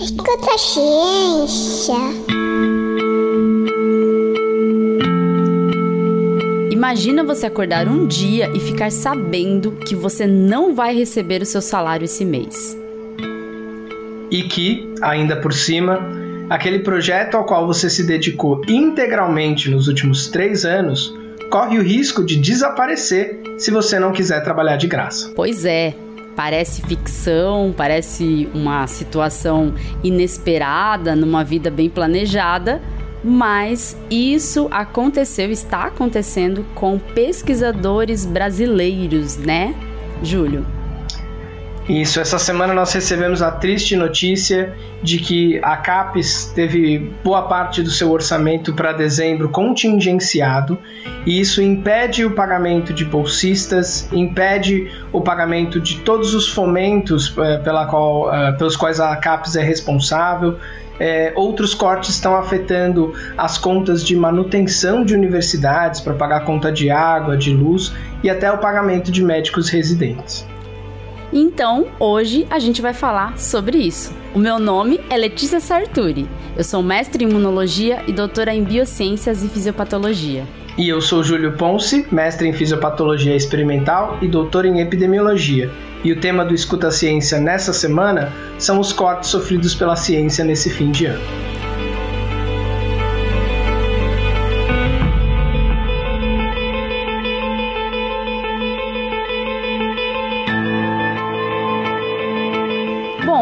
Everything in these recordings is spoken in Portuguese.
Escuta a ciência. Imagina você acordar um dia e ficar sabendo que você não vai receber o seu salário esse mês. E que, ainda por cima, aquele projeto ao qual você se dedicou integralmente nos últimos três anos corre o risco de desaparecer se você não quiser trabalhar de graça. Pois é, parece ficção, parece uma situação inesperada numa vida bem planejada, mas isso aconteceu, está acontecendo com pesquisadores brasileiros, né, Júlio? Isso, essa semana nós recebemos a triste notícia de que a CAPES teve boa parte do seu orçamento para dezembro contingenciado e isso impede o pagamento de bolsistas, impede o pagamento de todos os fomentos eh, pela qual, eh, pelos quais a CAPES é responsável. É, outros cortes estão afetando as contas de manutenção de universidades para pagar conta de água, de luz e até o pagamento de médicos residentes. Então, hoje a gente vai falar sobre isso. O meu nome é Letícia Sarturi. Eu sou mestre em imunologia e doutora em biociências e fisiopatologia. E eu sou Júlio Ponce, mestre em fisiopatologia experimental e doutor em epidemiologia. E o tema do Escuta Ciência nessa semana são os cortes sofridos pela ciência nesse fim de ano.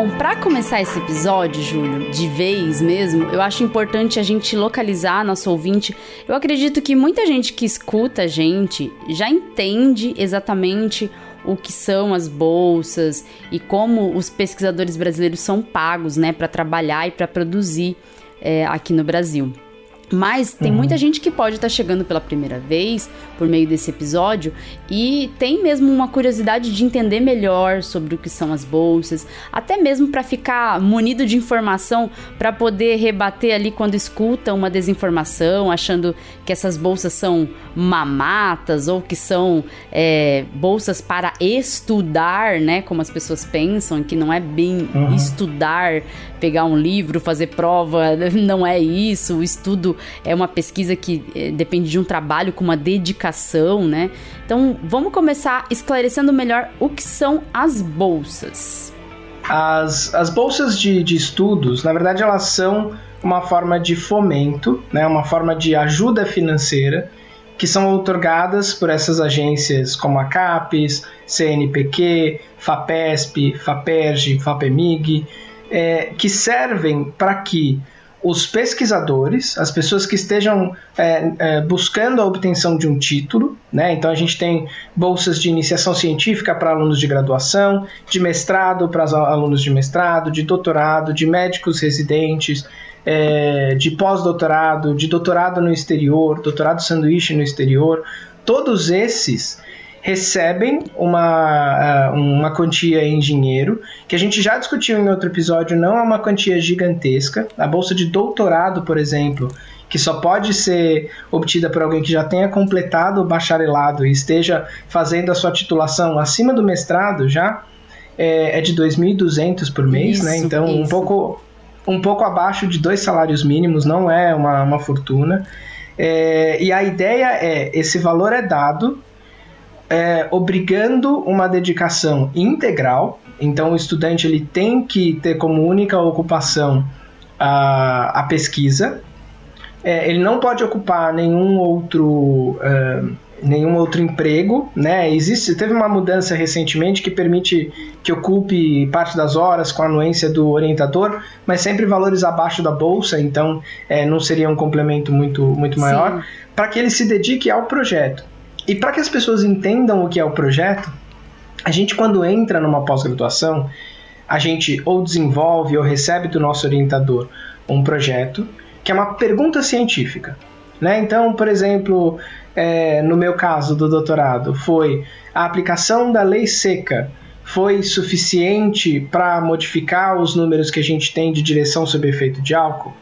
Bom, para começar esse episódio, Júlio, de vez mesmo, eu acho importante a gente localizar nosso ouvinte. Eu acredito que muita gente que escuta a gente já entende exatamente o que são as bolsas e como os pesquisadores brasileiros são pagos, né, para trabalhar e para produzir é, aqui no Brasil. Mas tem uhum. muita gente que pode estar tá chegando pela primeira vez por meio desse episódio e tem mesmo uma curiosidade de entender melhor sobre o que são as bolsas, até mesmo para ficar munido de informação para poder rebater ali quando escuta uma desinformação, achando que essas bolsas são mamatas ou que são é, bolsas para estudar, né? Como as pessoas pensam, que não é bem uhum. estudar, pegar um livro, fazer prova, não é isso. O estudo é uma pesquisa que é, depende de um trabalho com uma dedicação, né? Então, vamos começar esclarecendo melhor o que são as bolsas. As, as bolsas de, de estudos, na verdade, elas são uma forma de fomento, né, uma forma de ajuda financeira que são otorgadas por essas agências como a CAPES, CNPq, FAPESP, FAPERJ, FAPEMIG, é, que servem para que os pesquisadores, as pessoas que estejam é, é, buscando a obtenção de um título, né? Então a gente tem bolsas de iniciação científica para alunos de graduação, de mestrado para alunos de mestrado, de doutorado, de médicos residentes, é, de pós-doutorado, de doutorado no exterior, doutorado sanduíche no exterior, todos esses recebem uma, uma quantia em dinheiro, que a gente já discutiu em outro episódio, não é uma quantia gigantesca. A bolsa de doutorado, por exemplo, que só pode ser obtida por alguém que já tenha completado o bacharelado e esteja fazendo a sua titulação acima do mestrado já, é, é de 2.200 por mês, isso, né? Então, isso. um pouco um pouco abaixo de dois salários mínimos, não é uma, uma fortuna. É, e a ideia é: esse valor é dado é, obrigando uma dedicação integral. Então, o estudante ele tem que ter como única ocupação a, a pesquisa. É, ele não pode ocupar nenhum outro. Uh, nenhum outro emprego, né? Existe, teve uma mudança recentemente que permite que ocupe parte das horas com a anuência do orientador, mas sempre valores abaixo da bolsa, então é, não seria um complemento muito, muito maior, para que ele se dedique ao projeto. E para que as pessoas entendam o que é o projeto, a gente quando entra numa pós-graduação, a gente ou desenvolve ou recebe do nosso orientador um projeto que é uma pergunta científica. Né? Então, por exemplo, é, no meu caso do doutorado, foi a aplicação da lei seca foi suficiente para modificar os números que a gente tem de direção sob efeito de álcool?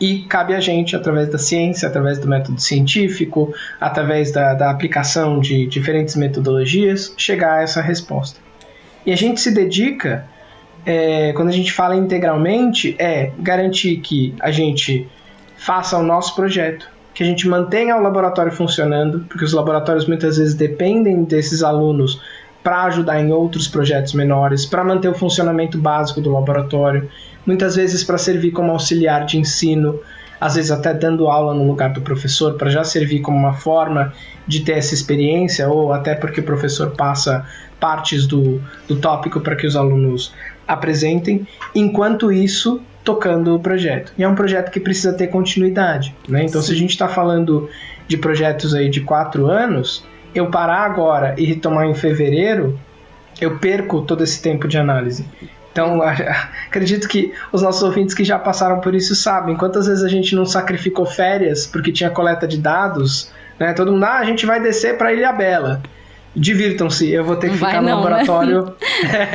E cabe a gente, através da ciência, através do método científico, através da, da aplicação de diferentes metodologias, chegar a essa resposta. E a gente se dedica é, quando a gente fala integralmente, é garantir que a gente faça o nosso projeto, que a gente mantenha o laboratório funcionando, porque os laboratórios muitas vezes dependem desses alunos para ajudar em outros projetos menores, para manter o funcionamento básico do laboratório, muitas vezes para servir como auxiliar de ensino, às vezes até dando aula no lugar do professor, para já servir como uma forma de ter essa experiência, ou até porque o professor passa partes do, do tópico para que os alunos apresentem, enquanto isso, tocando o projeto. E é um projeto que precisa ter continuidade. Né? Então, Sim. se a gente está falando de projetos aí de quatro anos, eu parar agora e retomar em fevereiro, eu perco todo esse tempo de análise. Então, acredito que os nossos ouvintes que já passaram por isso sabem. Quantas vezes a gente não sacrificou férias porque tinha coleta de dados, né? Todo mundo, ah, a gente vai descer para Ilha Bela divirtam-se, eu vou ter que ficar no não, né? laboratório. Né?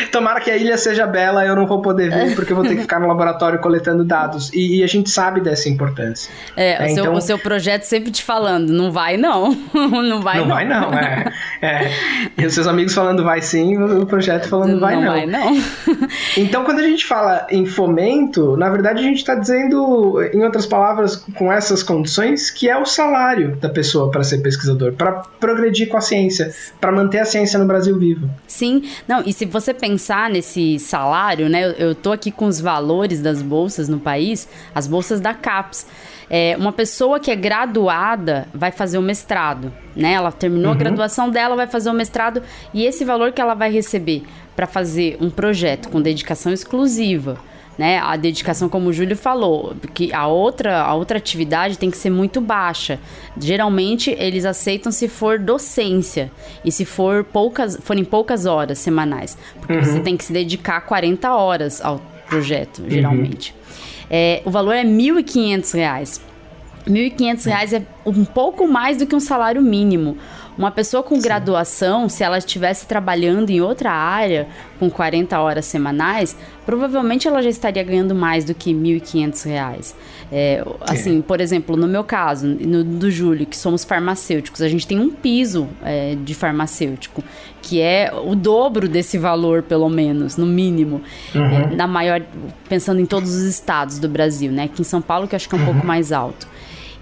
Tomara que a ilha seja bela, eu não vou poder ver, porque eu vou ter que ficar no laboratório coletando dados. E, e a gente sabe dessa importância. É, é o, então... seu, o, seu, projeto sempre te falando, não vai não. não vai não. Não vai não, é, é. E os seus amigos falando vai sim, o projeto falando vai não. Não vai não. então, quando a gente fala em fomento, na verdade a gente está dizendo, em outras palavras, com essas condições, que é o salário da pessoa para ser pesquisador, para progredir com a ciência, para manter a ciência no Brasil vivo. Sim, não, e se você pensar nesse salário, né, eu, eu tô aqui com os valores das bolsas no país, as bolsas da CAPES. É, uma pessoa que é graduada vai fazer o mestrado, né? Ela terminou uhum. a graduação dela, vai fazer o mestrado e esse valor que ela vai receber para fazer um projeto com dedicação exclusiva né? A dedicação, como o Júlio falou, que a outra, a outra atividade tem que ser muito baixa. Geralmente eles aceitam se for docência e se for poucas, forem poucas horas semanais, porque uhum. você tem que se dedicar 40 horas ao projeto, uhum. geralmente. Uhum. É, o valor é R$ 1.500. R$ 1.500 é um pouco mais do que um salário mínimo. Uma pessoa com Sim. graduação, se ela estivesse trabalhando em outra área com 40 horas semanais, provavelmente ela já estaria ganhando mais do que R$ 1.500. É, assim, é. por exemplo, no meu caso, no do Júlio, que somos farmacêuticos, a gente tem um piso é, de farmacêutico, que é o dobro desse valor, pelo menos, no mínimo. Uhum. É, na maior, pensando em todos os estados do Brasil, né? Aqui em São Paulo, que acho que é um uhum. pouco mais alto.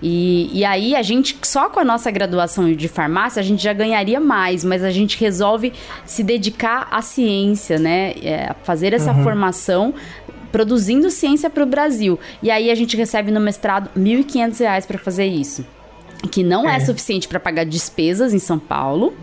E, e aí a gente, só com a nossa graduação de farmácia, a gente já ganharia mais, mas a gente resolve se dedicar à ciência, né? É, fazer essa uhum. formação produzindo ciência para o Brasil. E aí a gente recebe no mestrado R$ 1.500 para fazer isso. Que não é, é suficiente para pagar despesas em São Paulo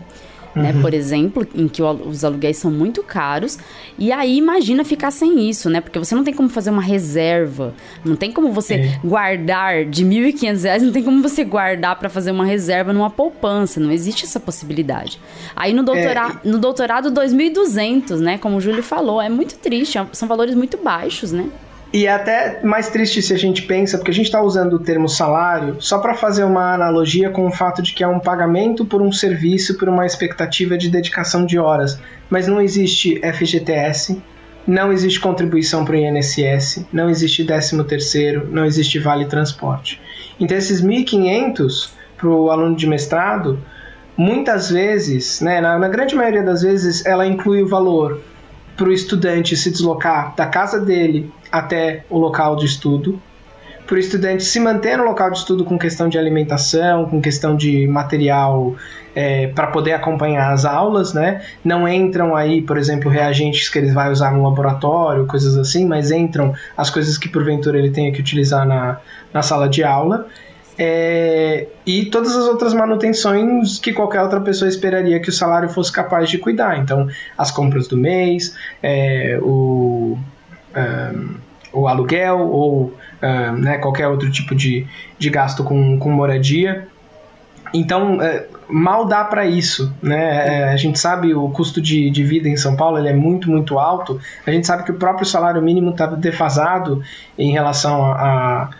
né? Uhum. Por exemplo, em que os aluguéis são muito caros. E aí imagina ficar sem isso, né? Porque você não tem como fazer uma reserva, não tem como você é. guardar de R$ 1.500, não tem como você guardar para fazer uma reserva numa poupança, não existe essa possibilidade. Aí no doutorado, é. no doutorado 2.200, né? Como o Júlio falou, é muito triste, são valores muito baixos, né? E é até mais triste se a gente pensa, porque a gente está usando o termo salário só para fazer uma analogia com o fato de que é um pagamento por um serviço, por uma expectativa de dedicação de horas. Mas não existe FGTS, não existe contribuição para o INSS, não existe 13 terceiro, não existe vale transporte. Então esses 1.500 para o aluno de mestrado, muitas vezes, né, na, na grande maioria das vezes, ela inclui o valor para o estudante se deslocar da casa dele até o local de estudo, para o estudante se manter no local de estudo com questão de alimentação, com questão de material é, para poder acompanhar as aulas, né? Não entram aí, por exemplo, reagentes que ele vai usar no laboratório, coisas assim, mas entram as coisas que porventura ele tenha que utilizar na, na sala de aula. É, e todas as outras manutenções que qualquer outra pessoa esperaria que o salário fosse capaz de cuidar. Então, as compras do mês, é, o, um, o aluguel ou um, né, qualquer outro tipo de, de gasto com, com moradia. Então, é, mal dá para isso. Né? É, a gente sabe o custo de, de vida em São Paulo ele é muito, muito alto. A gente sabe que o próprio salário mínimo está defasado em relação a, a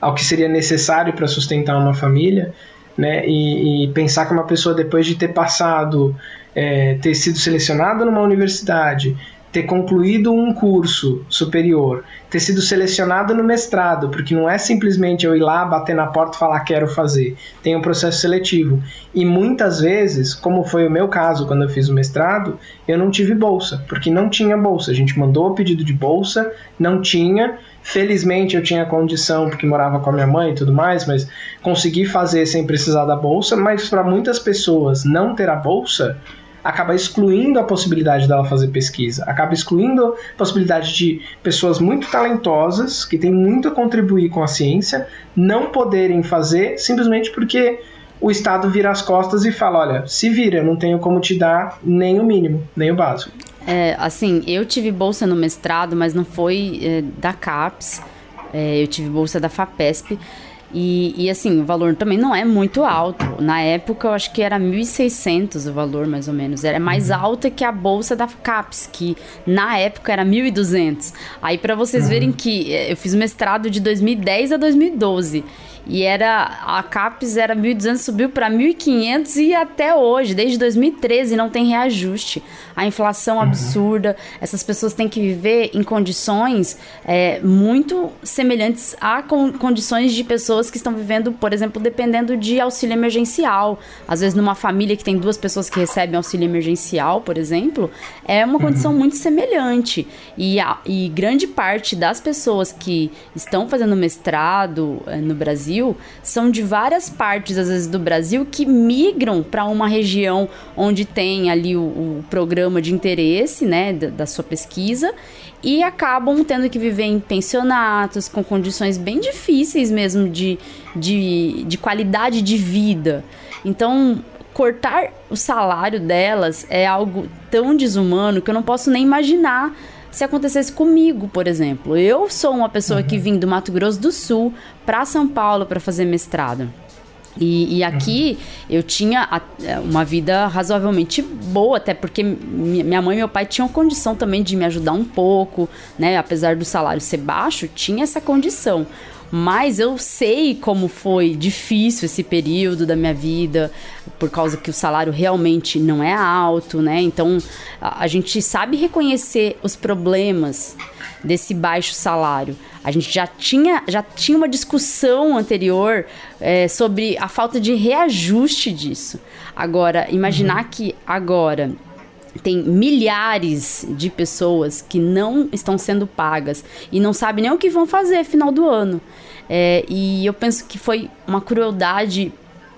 ao que seria necessário para sustentar uma família, né? E, e, pensar que uma pessoa depois de ter passado, é, ter sido selecionada numa universidade, ter concluído um curso superior, ter sido selecionado no mestrado, porque não é simplesmente eu ir lá, bater na porta e falar quero fazer. Tem um processo seletivo. E muitas vezes, como foi o meu caso quando eu fiz o mestrado, eu não tive bolsa, porque não tinha bolsa. A gente mandou o pedido de bolsa, não tinha. Felizmente eu tinha condição, porque morava com a minha mãe e tudo mais, mas consegui fazer sem precisar da bolsa. Mas para muitas pessoas não ter a bolsa acaba excluindo a possibilidade dela fazer pesquisa, acaba excluindo a possibilidade de pessoas muito talentosas, que têm muito a contribuir com a ciência, não poderem fazer simplesmente porque o Estado vira as costas e fala: olha, se vira, não tenho como te dar nem o mínimo, nem o básico. É, assim, eu tive bolsa no mestrado, mas não foi é, da CAPES, é, eu tive bolsa da FAPESP. E, e, assim, o valor também não é muito alto. Na época, eu acho que era 1.600 o valor, mais ou menos. Era mais uhum. alta que a bolsa da CAPES, que na época era 1.200. Aí, para vocês uhum. verem que eh, eu fiz mestrado de 2010 a 2012. E era a CAPES era 1.200, subiu para 1.500 e até hoje, desde 2013, não tem reajuste. A inflação uhum. absurda, essas pessoas têm que viver em condições é, muito semelhantes a con condições de pessoas que estão vivendo, por exemplo, dependendo de auxílio emergencial. Às vezes, numa família que tem duas pessoas que recebem auxílio emergencial, por exemplo, é uma condição uhum. muito semelhante. E, a, e grande parte das pessoas que estão fazendo mestrado é, no Brasil Brasil são de várias partes, às vezes, do Brasil que migram para uma região onde tem ali o, o programa de interesse, né, da, da sua pesquisa e acabam tendo que viver em pensionatos com condições bem difíceis mesmo de, de, de qualidade de vida. Então, cortar o salário delas é algo tão desumano que eu não posso nem imaginar se acontecesse comigo, por exemplo. Eu sou uma pessoa uhum. que vim do Mato Grosso do Sul para São Paulo para fazer mestrado. E, e, aqui uhum. eu tinha uma vida razoavelmente boa, até porque minha mãe e meu pai tinham condição também de me ajudar um pouco, né? Apesar do salário ser baixo, tinha essa condição. Mas eu sei como foi difícil esse período da minha vida, por causa que o salário realmente não é alto, né? Então a, a gente sabe reconhecer os problemas desse baixo salário. A gente já tinha, já tinha uma discussão anterior é, sobre a falta de reajuste disso. Agora, imaginar uhum. que agora tem milhares de pessoas que não estão sendo pagas e não sabem nem o que vão fazer final do ano. É, e eu penso que foi uma crueldade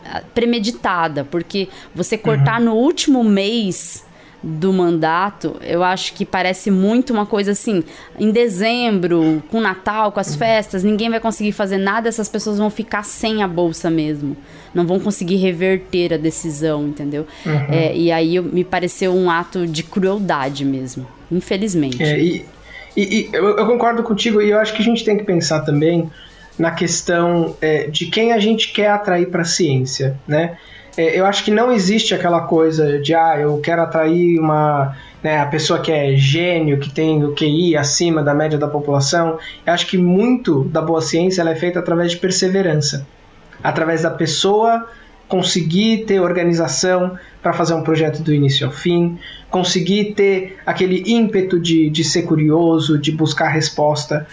ah, premeditada, porque você cortar uhum. no último mês do mandato, eu acho que parece muito uma coisa assim, em dezembro, com Natal, com as festas, ninguém vai conseguir fazer nada, essas pessoas vão ficar sem a bolsa mesmo. Não vão conseguir reverter a decisão, entendeu? Uhum. É, e aí me pareceu um ato de crueldade mesmo, infelizmente. É, e, e, e eu, eu, concordo contigo, e eu acho que a gente tem que pensar também na questão é, de quem a gente quer atrair para a ciência, né? É, eu acho que não existe aquela coisa de, ah, eu quero atrair uma. Né, a pessoa que é gênio, que tem o QI acima da média da população. Eu acho que muito da boa ciência é feita através de perseverança através da pessoa conseguir ter organização para fazer um projeto do início ao fim, conseguir ter aquele ímpeto de, de ser curioso, de buscar resposta.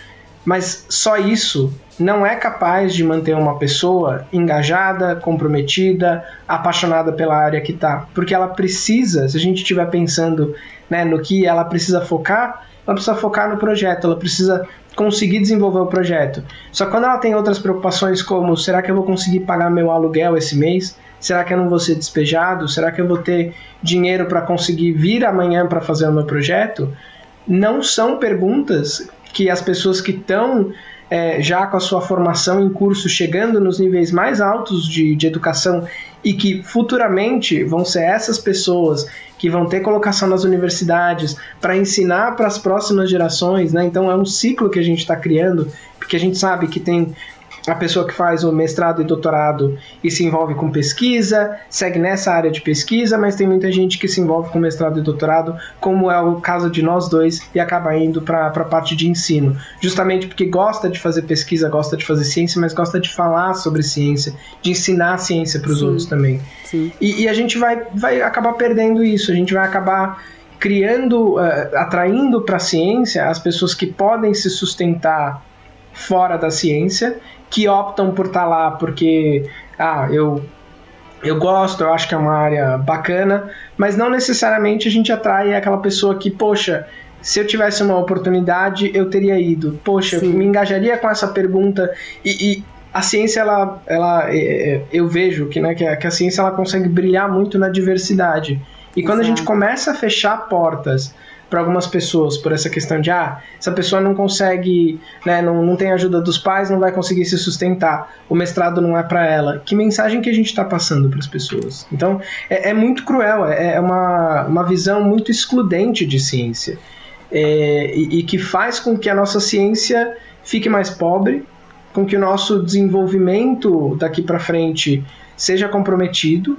Mas só isso não é capaz de manter uma pessoa engajada, comprometida, apaixonada pela área que está. Porque ela precisa, se a gente estiver pensando né, no que ela precisa focar, ela precisa focar no projeto, ela precisa conseguir desenvolver o projeto. Só que quando ela tem outras preocupações como será que eu vou conseguir pagar meu aluguel esse mês? Será que eu não vou ser despejado? Será que eu vou ter dinheiro para conseguir vir amanhã para fazer o meu projeto? Não são perguntas que as pessoas que estão é, já com a sua formação em curso, chegando nos níveis mais altos de, de educação e que futuramente vão ser essas pessoas que vão ter colocação nas universidades para ensinar para as próximas gerações, né? Então é um ciclo que a gente está criando, porque a gente sabe que tem a pessoa que faz o mestrado e doutorado e se envolve com pesquisa, segue nessa área de pesquisa, mas tem muita gente que se envolve com mestrado e doutorado, como é o caso de nós dois, e acaba indo para a parte de ensino. Justamente porque gosta de fazer pesquisa, gosta de fazer ciência, mas gosta de falar sobre ciência, de ensinar ciência para os outros também. E, e, a gente vai, vai acabar perdendo isso, a gente vai acabar criando, uh, atraindo para a ciência as pessoas que podem se sustentar fora da ciência, que optam por estar tá lá porque ah, eu eu gosto, eu acho que é uma área bacana, mas não necessariamente a gente atrai aquela pessoa que, poxa, se eu tivesse uma oportunidade, eu teria ido. Poxa, Sim. eu me engajaria com essa pergunta e, e a ciência ela, ela é, é, eu vejo que, né, que, a, que a ciência ela consegue brilhar muito na diversidade. E quando Exato. a gente começa a fechar portas para algumas pessoas por essa questão de ah, essa pessoa não consegue, né, não, não tem ajuda dos pais, não vai conseguir se sustentar, o mestrado não é para ela. Que mensagem que a gente está passando para as pessoas? Então é, é muito cruel, é, é, uma, uma visão muito excludente de ciência é, e, e que faz com que a nossa ciência fique mais pobre, com que o nosso desenvolvimento daqui para frente seja comprometido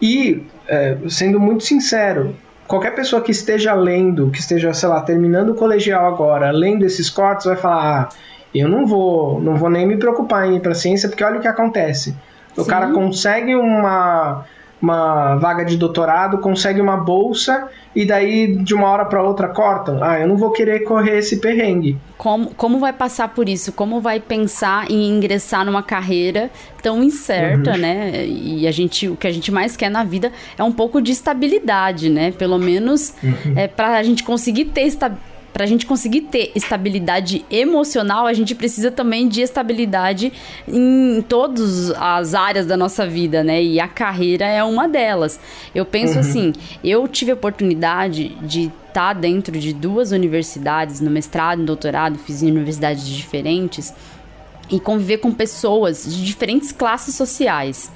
e, é, sendo muito sincero, qualquer pessoa que esteja lendo, que esteja, sei lá, terminando o colegial agora, lendo esses cortes, vai falar: ah, eu não vou, não vou nem me preocupar em ir para ciência, porque olha o que acontece. O Sim. cara consegue uma uma vaga de doutorado, consegue uma bolsa e daí de uma hora para outra cortam. Ah, eu não vou querer correr esse perrengue. Como, como vai passar por isso? Como vai pensar em ingressar numa carreira tão incerta, uhum. né? E a gente, o que a gente mais quer na vida é um pouco de estabilidade, né? Pelo menos uhum. é para a gente conseguir ter estabilidade para a gente conseguir ter estabilidade emocional, a gente precisa também de estabilidade em todas as áreas da nossa vida, né? E a carreira é uma delas. Eu penso uhum. assim, eu tive a oportunidade de estar tá dentro de duas universidades, no mestrado e doutorado, fiz em universidades diferentes, e conviver com pessoas de diferentes classes sociais.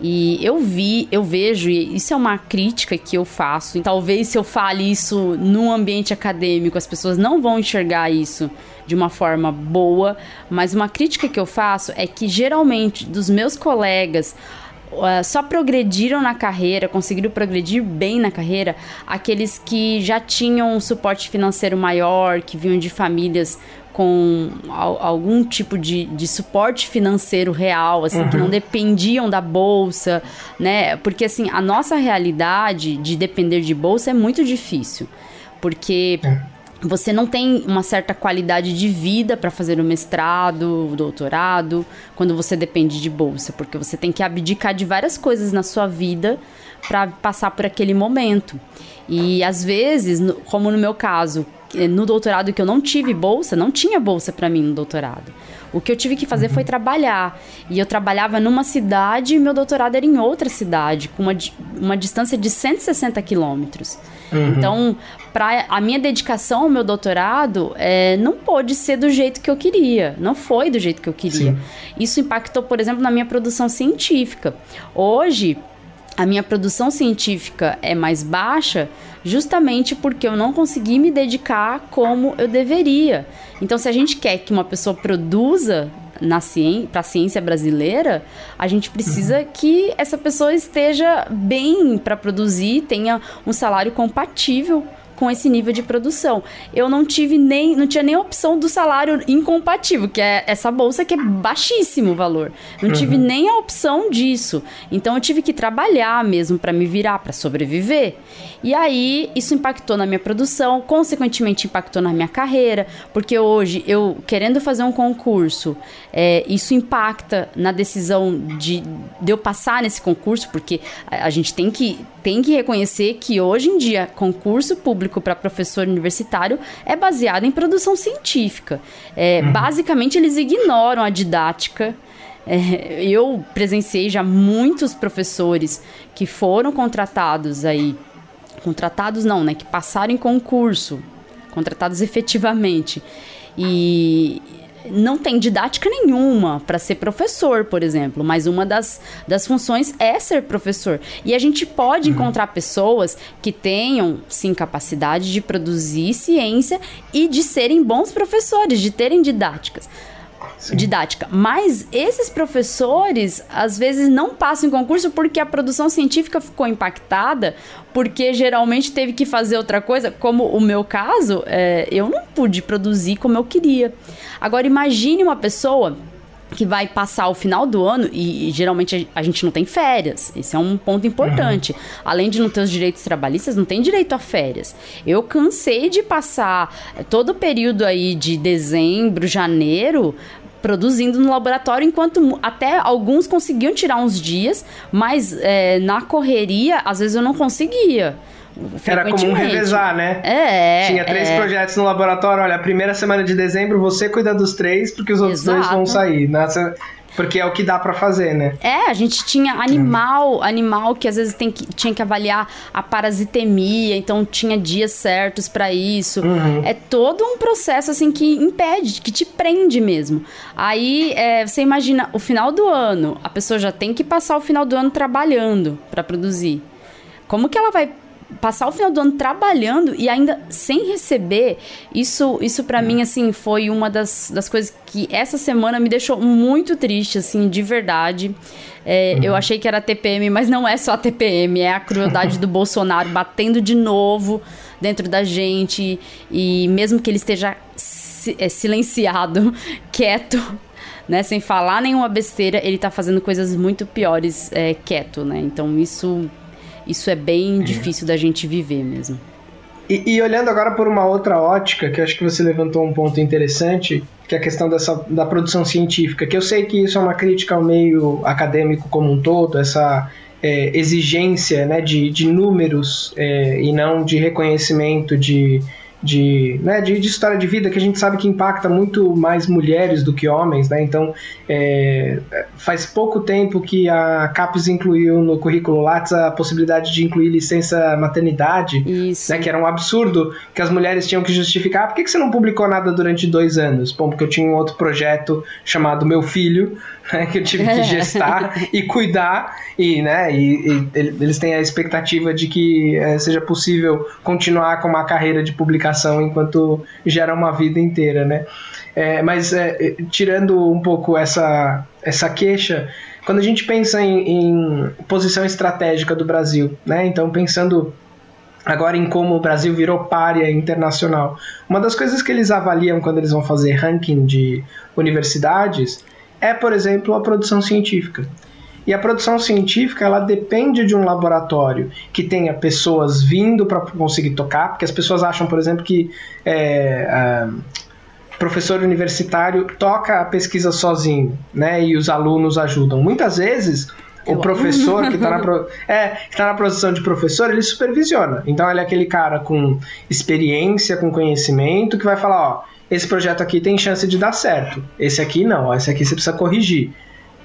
E eu vi, eu vejo, e isso é uma crítica que eu faço, e talvez se eu fale isso no ambiente acadêmico, as pessoas não vão enxergar isso de uma forma boa, mas uma crítica que eu faço é que geralmente dos meus colegas Uh, só progrediram na carreira, conseguiram progredir bem na carreira, aqueles que já tinham um suporte financeiro maior, que vinham de famílias com algum tipo de, de suporte financeiro real, assim, uhum. que não uhum. dependiam da bolsa, né? Porque, assim, a nossa realidade de depender de bolsa é muito difícil. Porque é. você não tem uma certa qualidade de vida para fazer o mestrado, o doutorado, quando você depende de bolsa, porque você tem que abdicar de várias coisas na sua vida para passar por aquele momento. E às vezes, como no meu caso, no doutorado que eu não tive bolsa, não tinha bolsa para mim no doutorado. O que eu tive que fazer uhum. foi trabalhar. E eu trabalhava numa cidade e meu doutorado era em outra cidade, com uma, uma distância de 160 quilômetros. Uhum. Então, para a minha dedicação ao meu doutorado, é, não pôde ser do jeito que eu queria. Não foi do jeito que eu queria. Sim. Isso impactou, por exemplo, na minha produção científica. Hoje, a minha produção científica é mais baixa justamente porque eu não consegui me dedicar como eu deveria. Então, se a gente quer que uma pessoa produza na ciência, para a ciência brasileira, a gente precisa uhum. que essa pessoa esteja bem para produzir, tenha um salário compatível com esse nível de produção. Eu não tive nem, não tinha nem a opção do salário incompatível, que é essa bolsa que é baixíssimo o valor. Não uhum. tive nem a opção disso. Então eu tive que trabalhar mesmo para me virar, para sobreviver. E aí isso impactou na minha produção, consequentemente impactou na minha carreira, porque hoje eu querendo fazer um concurso, é, isso impacta na decisão de, de eu passar nesse concurso, porque a, a gente tem que tem que reconhecer que hoje em dia concurso público para professor universitário é baseado em produção científica. É, uhum. Basicamente, eles ignoram a didática. É, eu presenciei já muitos professores que foram contratados aí, contratados não, né, que passaram em concurso, contratados efetivamente. E não tem didática nenhuma para ser professor, por exemplo, mas uma das, das funções é ser professor. E a gente pode uhum. encontrar pessoas que tenham, sim, capacidade de produzir ciência e de serem bons professores, de terem didáticas. Sim. didática. Mas esses professores, às vezes, não passam em concurso porque a produção científica ficou impactada, porque geralmente teve que fazer outra coisa. Como o meu caso, é, eu não pude produzir como eu queria. Agora, imagine uma pessoa que vai passar o final do ano e, e, geralmente a, gente não tem férias. Esse é um ponto importante. Uhum. Além de não ter os direitos trabalhistas, não tem direito a férias. Eu cansei de passar todo o período aí de dezembro, janeiro produzindo no laboratório, enquanto até alguns conseguiam tirar uns dias, mas é, na correria, às vezes eu não conseguia. Era comum revezar, né? É. Tinha três é. projetos no laboratório. Olha, a primeira semana de dezembro você cuida dos três, porque os outros Exato. dois vão sair. Nessa... Porque é o que dá para fazer, né? É, a gente tinha animal, uhum. animal que às vezes tem que, tinha que avaliar a parasitemia, então tinha dias certos para isso. Uhum. É todo um processo assim que impede, que te prende mesmo. Aí é, você imagina o final do ano, a pessoa já tem que passar o final do ano trabalhando para produzir. Como que ela vai passar o final do ano trabalhando e ainda sem receber, isso, isso para mim, assim, foi uma das, das coisas que essa semana me deixou muito triste, assim, de verdade. É, uhum. Eu achei que era TPM, mas não é só TPM, é a crueldade do Bolsonaro batendo de novo dentro da gente. E mesmo que ele esteja é, silenciado, quieto, né, sem falar nenhuma besteira, ele tá fazendo coisas muito piores é, quieto, né? Então isso isso é bem é. difícil da gente viver mesmo. E, e, olhando agora por uma outra ótica, que acho que você levantou um ponto interessante, que é a questão dessa, da produção científica, que eu sei que isso é uma crítica ao meio acadêmico como um todo, essa é, exigência né, de, de números é, e não de reconhecimento de, de, né, de, de, história de vida que a gente sabe que impacta muito mais mulheres do que homens, né? Então, é, faz pouco tempo que a CAPES incluiu no currículo Lattes a possibilidade de incluir licença maternidade, Isso. Né, que era um absurdo que as mulheres tinham que justificar. Por que, que você não publicou nada durante dois anos? Bom, porque eu tinha um outro projeto chamado Meu Filho, né, que eu tive que gestar e cuidar, e, né, e, e, eles têm a expectativa de que é, seja possível continuar com uma carreira de publicação enquanto gera uma vida inteira, né? É, mas é, tirando um pouco essa, essa queixa, quando a gente pensa em, em posição estratégica do Brasil, né? Então pensando agora em como o Brasil virou párea internacional. Uma das coisas que eles avaliam quando eles vão fazer ranking de universidades é, por exemplo, a produção científica. E a produção científica ela depende de um laboratório que tenha pessoas vindo para conseguir tocar, porque as pessoas acham, por exemplo, que é, professor universitário toca a pesquisa sozinho, né? E os alunos ajudam. Muitas vezes o professor que está na, pro... é, tá na posição de professor, ele supervisiona. Então ele é aquele cara com experiência, com conhecimento, que vai falar, ó, esse projeto aqui tem chance de dar certo. Esse aqui não, esse aqui você precisa corrigir.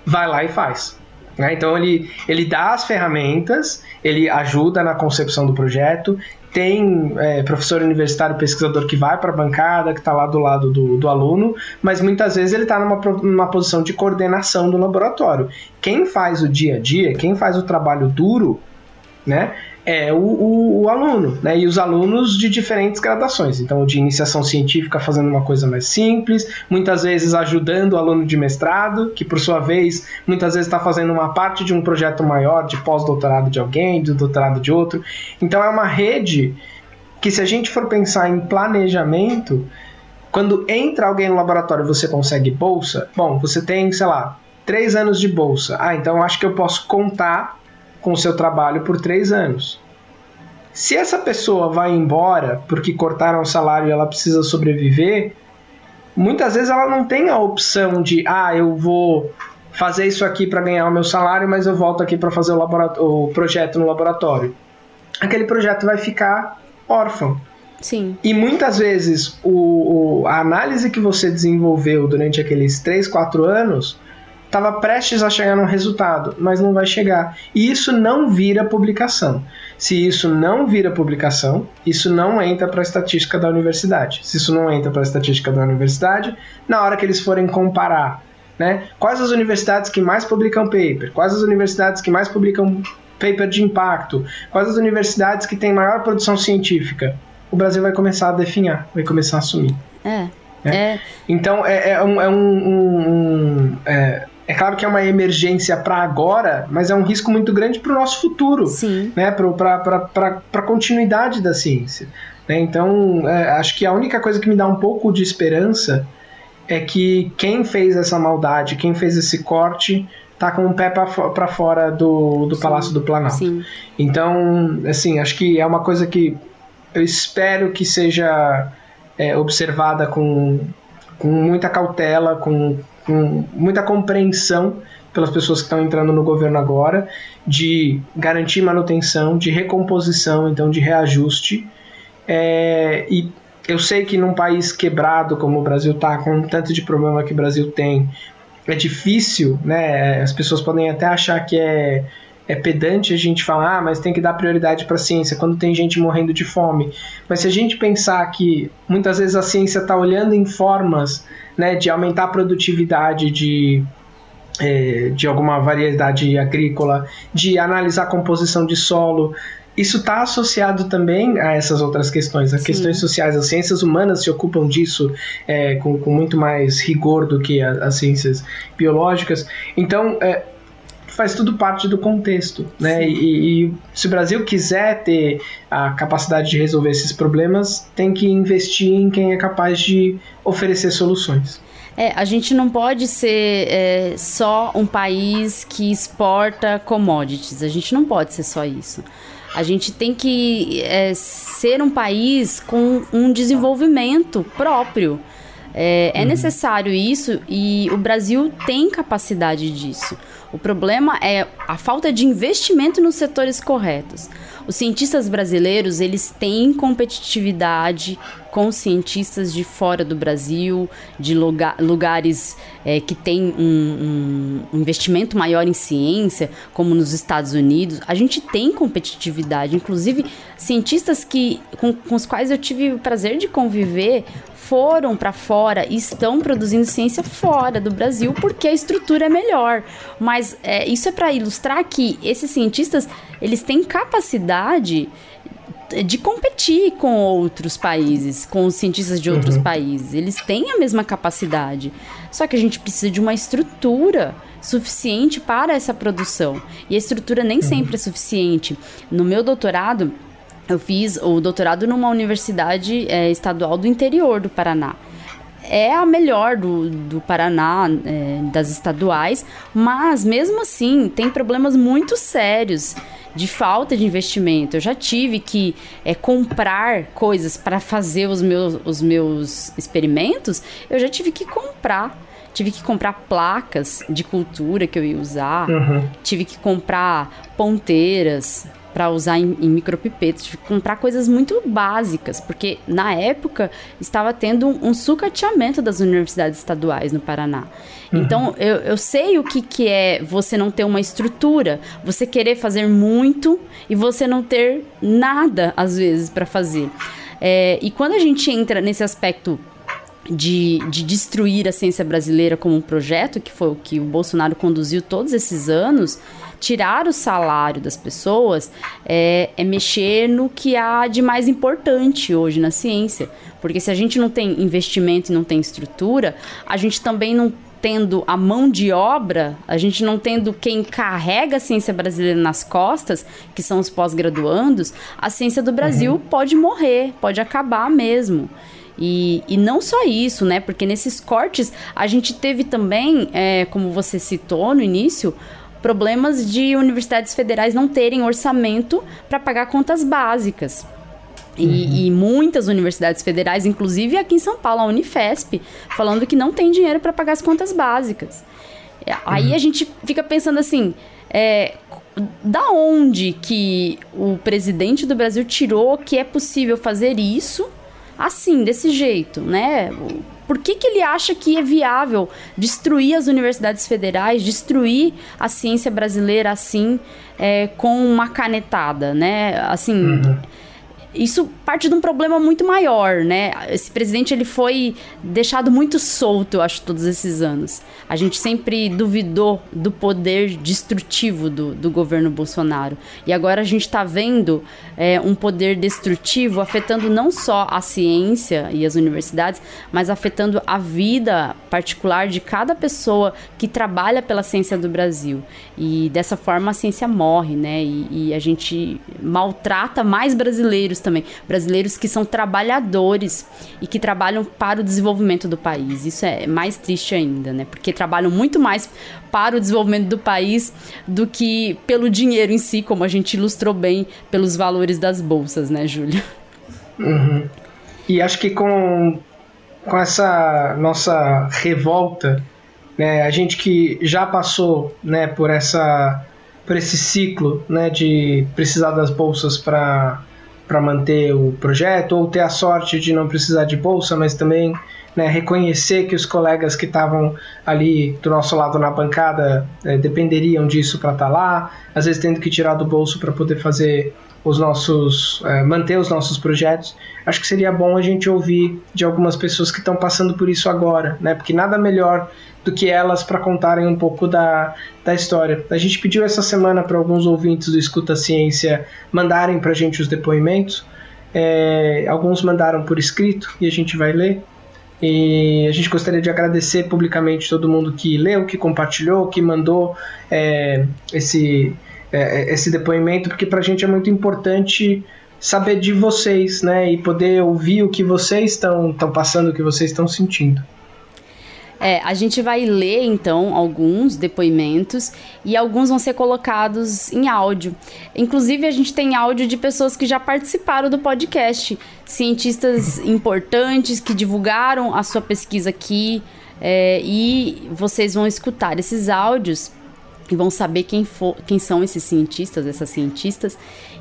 Vai lá e faz. Né? Então ele, ele dá as ferramentas, ele ajuda na concepção do projeto, tem é, professor universitário pesquisador que vai para a bancada, que está lá do lado do, do, aluno, mas muitas vezes ele está numa, numa posição de coordenação do laboratório. Quem faz o dia a dia, quem faz o trabalho duro, né, é o, o, o, aluno, né? E os alunos de diferentes gradações. Então, de iniciação científica fazendo uma coisa mais simples, muitas vezes ajudando o aluno de mestrado, que por sua vez, muitas vezes está fazendo uma parte de um projeto maior, de pós-doutorado de alguém, de doutorado de outro. Então, é uma rede que, se a gente for pensar em planejamento, quando entra alguém no laboratório você consegue bolsa, bom, você tem, sei lá, três anos de bolsa. Ah, então acho que eu posso contar com o seu trabalho por três anos. Se essa pessoa vai embora porque cortaram o salário e ela precisa sobreviver, muitas vezes ela não tem a opção de, ah, eu vou fazer isso aqui para ganhar o meu salário, mas eu volto aqui para fazer o, o, projeto no laboratório. Aquele projeto vai ficar órfão. Sim. E muitas vezes o, o, a análise que você desenvolveu durante aqueles 3, 4 anos estava prestes a chegar num resultado, mas não vai chegar. E isso não vira publicação. Se isso não vira publicação, isso não entra para a estatística da universidade. Se isso não entra para a estatística da universidade, na hora que eles forem comparar, né, quais as universidades que mais publicam paper, quais as universidades que mais publicam paper de impacto, quais as universidades que têm maior produção científica, o Brasil vai começar a definhar, vai começar a assumir. É. Né? É. Então é, é um, é um, um, um é, é claro que é uma emergência para agora, mas é um risco muito grande para o nosso futuro, Sim. né? para a continuidade da ciência. Né? Então, é, acho que a única coisa que me dá um pouco de esperança é que quem fez essa maldade, quem fez esse corte, tá com o pé para fora do, do Palácio do Planalto. Sim. Então, assim, acho que é uma coisa que eu espero que seja é, observada com, com muita cautela, com, com muita compreensão pelas pessoas que estão entrando no governo agora, de garantir manutenção, de recomposição, então de reajuste. É, e eu sei que num país quebrado como o Brasil está, com tanto de problema que o Brasil tem, é difícil, né? As pessoas podem até achar que é, é pedante a gente falar, ah, mas tem que dar prioridade para a ciência quando tem gente morrendo de fome. Mas se a gente pensar que muitas vezes a ciência está olhando em formas né, de aumentar a produtividade de, é, de alguma variedade agrícola, de analisar a composição de solo, isso está associado também a essas outras questões. As Sim. questões sociais, as ciências humanas se ocupam disso é, com, com, muito mais rigor do que as, as ciências biológicas. Então, é, faz tudo parte do contexto, né? E, e, se o Brasil quiser ter a capacidade de resolver esses problemas, tem que investir em quem é capaz de oferecer soluções. É, a gente não pode ser é, só um país que exporta commodities. A gente não pode ser só isso. A gente tem que é, ser um país com um desenvolvimento próprio. É, é, uhum. necessário isso e o Brasil tem capacidade disso. O problema é a falta de investimento nos setores corretos. Os cientistas brasileiros, eles têm competitividade com cientistas de fora do Brasil, de lugar, lugares é, que têm um, um, investimento maior em ciência, como nos Estados Unidos. A gente tem competitividade, inclusive cientistas que, com, com os quais eu tive o prazer de conviver foram para fora e estão produzindo ciência fora do Brasil porque a estrutura é melhor. Mas é, isso é para ilustrar que esses cientistas eles têm capacidade de competir com outros países, com os cientistas de outros uhum. países. Eles têm a mesma capacidade. Só que a gente precisa de uma estrutura suficiente para essa produção. E a estrutura nem uhum. sempre é suficiente. No meu doutorado, eu fiz o doutorado numa universidade é, estadual do interior do Paraná. É a melhor do, do Paraná, é, das estaduais, mas mesmo assim tem problemas muito sérios de falta de investimento. Eu já tive que é, comprar coisas para fazer os meus, os meus experimentos, eu já tive que comprar tive que comprar placas de cultura que eu ia usar, uhum. tive que comprar ponteiras para usar em, em micropipetas, comprar coisas muito básicas, porque na época estava tendo um, um sucateamento das universidades estaduais no Paraná. Uhum. Então eu, eu sei o que, que é você não ter uma estrutura, você querer fazer muito e você não ter nada, às vezes, para fazer. É, e quando a gente entra nesse aspecto de, de, destruir a ciência brasileira como um projeto, que foi o que o Bolsonaro conduziu todos esses anos, tirar o salário das pessoas é, é mexer no que há de mais importante hoje na ciência. Porque se a gente não tem investimento e não tem estrutura, a gente também não tendo a mão de obra, a gente não tendo quem carrega a ciência brasileira nas costas, que são os pós-graduandos, a ciência do Brasil uhum. pode morrer, pode acabar mesmo. E, e não só isso, né? Porque nesses cortes a gente teve também, é, como você citou no início, problemas de universidades federais não terem orçamento para pagar contas básicas. E, uhum. e, muitas universidades federais, inclusive aqui em São Paulo, a Unifesp, falando que não tem dinheiro para pagar as contas básicas. É, aí uhum. a gente fica pensando assim, é, da onde que o presidente do Brasil tirou que é possível fazer isso assim, desse jeito, né? Por que, que ele acha que é viável destruir as universidades federais, destruir a ciência brasileira assim, é, com uma canetada, né? Assim. Uhum isso parte de um problema muito maior, né? Esse presidente ele foi deixado muito solto, eu acho, todos esses anos. A gente sempre duvidou do poder destrutivo do, do governo Bolsonaro. E agora a gente está vendo é, um poder destrutivo afetando não só a ciência e as universidades, mas afetando a vida particular de cada pessoa que trabalha pela ciência do Brasil. E dessa forma a ciência morre, né? E, e a gente maltrata mais brasileiros também, brasileiros que são trabalhadores e que trabalham para o desenvolvimento do país. Isso é mais triste ainda, né? Porque trabalham muito mais para o desenvolvimento do país do que pelo dinheiro em si, como a gente ilustrou bem pelos valores das bolsas, né, Júlia? Uhum. E acho que com, com essa nossa revolta, né, a gente que já passou né, por essa por esse ciclo né, de precisar das bolsas para manter o projeto, ou ter a sorte de não precisar de bolsa, mas também né, reconhecer que os colegas que estavam ali do nosso lado na bancada é, dependeriam disso para estar tá lá, às vezes tendo que tirar do bolso para poder fazer os nossos é, manter os nossos projetos acho que seria bom a gente ouvir de algumas pessoas que estão passando por isso agora né porque nada melhor do que elas para contarem um pouco da, da história. A gente pediu essa semana para alguns ouvintes do Escuta Ciência mandarem para a gente os depoimentos. É, alguns mandaram por escrito e a gente vai ler. E a gente gostaria de agradecer publicamente todo mundo que leu, que compartilhou, que mandou é, esse, é, esse depoimento, porque para a gente é muito importante saber de vocês, né? E poder ouvir o que vocês estão passando, o que vocês estão sentindo. É, a gente vai ler então alguns depoimentos e alguns vão ser colocados em áudio. Inclusive, a gente tem áudio de pessoas que já participaram do podcast, cientistas importantes que divulgaram a sua pesquisa aqui. É, e vocês vão escutar esses áudios e vão saber quem, for, quem são esses cientistas, essas cientistas,